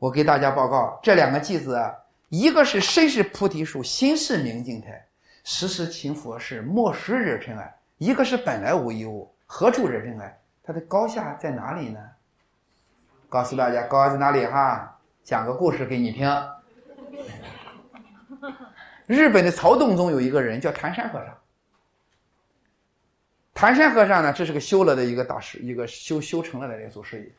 我给大家报告，这两个句子啊，一个是身是菩提树，心是明镜台，时时勤佛事，莫使惹尘埃；一个是本来无一物，何处惹尘埃？它的高下在哪里呢？告诉大家，高在哪里哈？讲个故事给你听。日本的曹洞宗有一个人叫谭山和尚。谭山和尚呢，这是个修了的一个大师，一个修修成了的人祖师爷。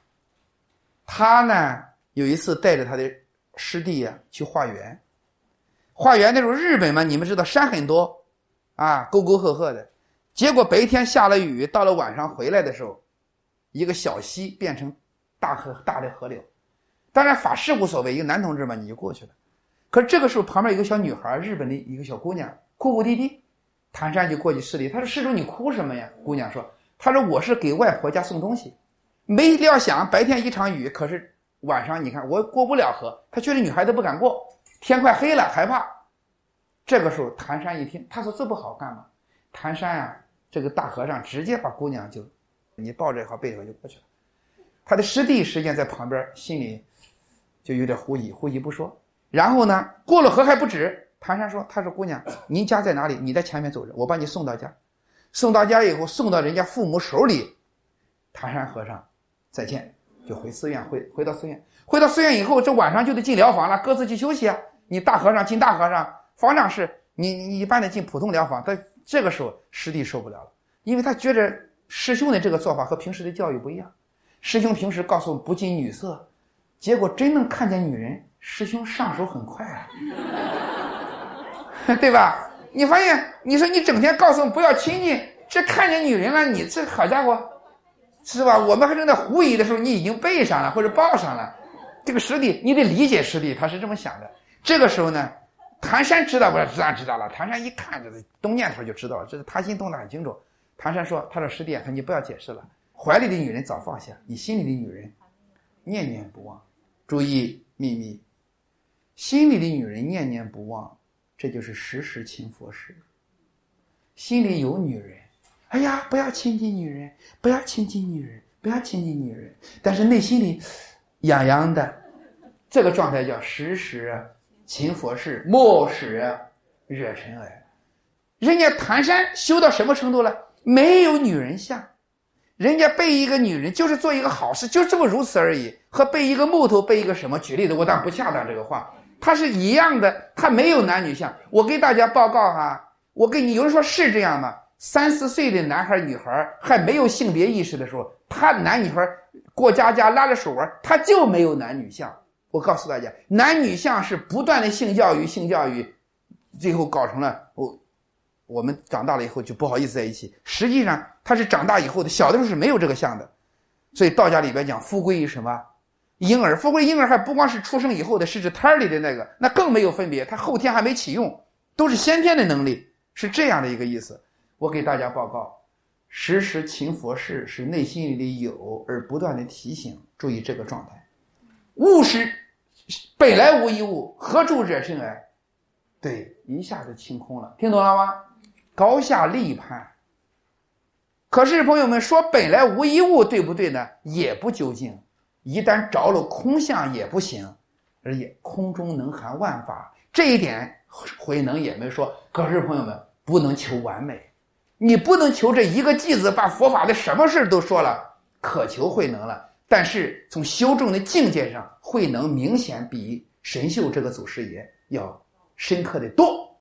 他呢？有一次带着他的师弟呀去化缘，化缘那时候日本嘛，你们知道山很多，啊沟沟壑壑的，结果白天下了雨，到了晚上回来的时候，一个小溪变成大河大的河流，当然法师无所谓，一个男同志嘛你就过去了，可是这个时候旁边有个小女孩，日本的一个小姑娘哭哭啼啼，谭山就过去施礼，他说施主你哭什么呀？姑娘说，他说我是给外婆家送东西，没料想白天一场雨，可是。晚上你看我过不了河，他觉得女孩子不敢过，天快黑了害怕。这个时候谭山一听，他说这不好干嘛？谭山啊，这个大和尚直接把姑娘就，你抱着也好背着就过去了。他的师弟实际上在旁边心里就有点狐疑，狐疑不说。然后呢，过了河还不止，谭山说：“他说姑娘，您家在哪里？你在前面走着，我把你送到家。送到家以后，送到人家父母手里。谭山和尚，再见。”就回寺院，回回到寺院，回到寺院以后，这晚上就得进疗房了，各自去休息啊。你大和尚进大和尚，方丈是你你一般的进普通疗房。但这个时候师弟受不了了，因为他觉着师兄的这个做法和平时的教育不一样。师兄平时告诉不近女色，结果真能看见女人，师兄上手很快啊，对吧？你发现你说你整天告诉不要亲近，这看见女人了，你这好家伙。是吧？我们还正在狐疑的时候，你已经背上了或者报上了。这个师弟，你得理解师弟，他是这么想的。这个时候呢，谭山知道不？知道知道了。谭山一看，这个动念头就知道，这是他心动的很清楚。谭山说：“他说师弟，他你不要解释了，怀里的女人早放下，你心里的女人念念不忘。注意秘密，心里的女人念念不忘，这就是时时勤佛事。心里有女人。”哎呀，不要亲近女人，不要亲近女人，不要亲近女人。但是内心里痒痒的，这个状态叫时时勤佛事，莫使惹尘埃。人家谭山修到什么程度了？没有女人相，人家背一个女人就是做一个好事，就这么如此而已。和背一个木头，背一个什么？举例子，我当不恰当这个话，它是一样的，它没有男女相。我给大家报告哈，我跟你有人说是这样吗？三四岁的男孩女孩还没有性别意识的时候，他男女孩过家家拉着手玩，他就没有男女相。我告诉大家，男女相是不断的性教育，性教育，最后搞成了我，我们长大了以后就不好意思在一起。实际上他是长大以后的，小的时候是没有这个相的。所以道家里边讲富贵于什么婴儿，富贵婴儿还不光是出生以后的，是指胎里的那个，那更没有分别，他后天还没启用，都是先天的能力，是这样的一个意思。我给大家报告，时时勤佛事是内心里的有，而不断的提醒，注意这个状态。物是本来无一物，何处惹尘埃？对，一下子清空了，听懂了吗？高下立判。可是朋友们说本来无一物，对不对呢？也不究竟。一旦着了空相也不行，而且空中能含万法，这一点慧能也没说。可是朋友们不能求完美。你不能求这一个偈子把佛法的什么事都说了，渴求慧能了。但是从修正的境界上，慧能明显比神秀这个祖师爷要深刻的多。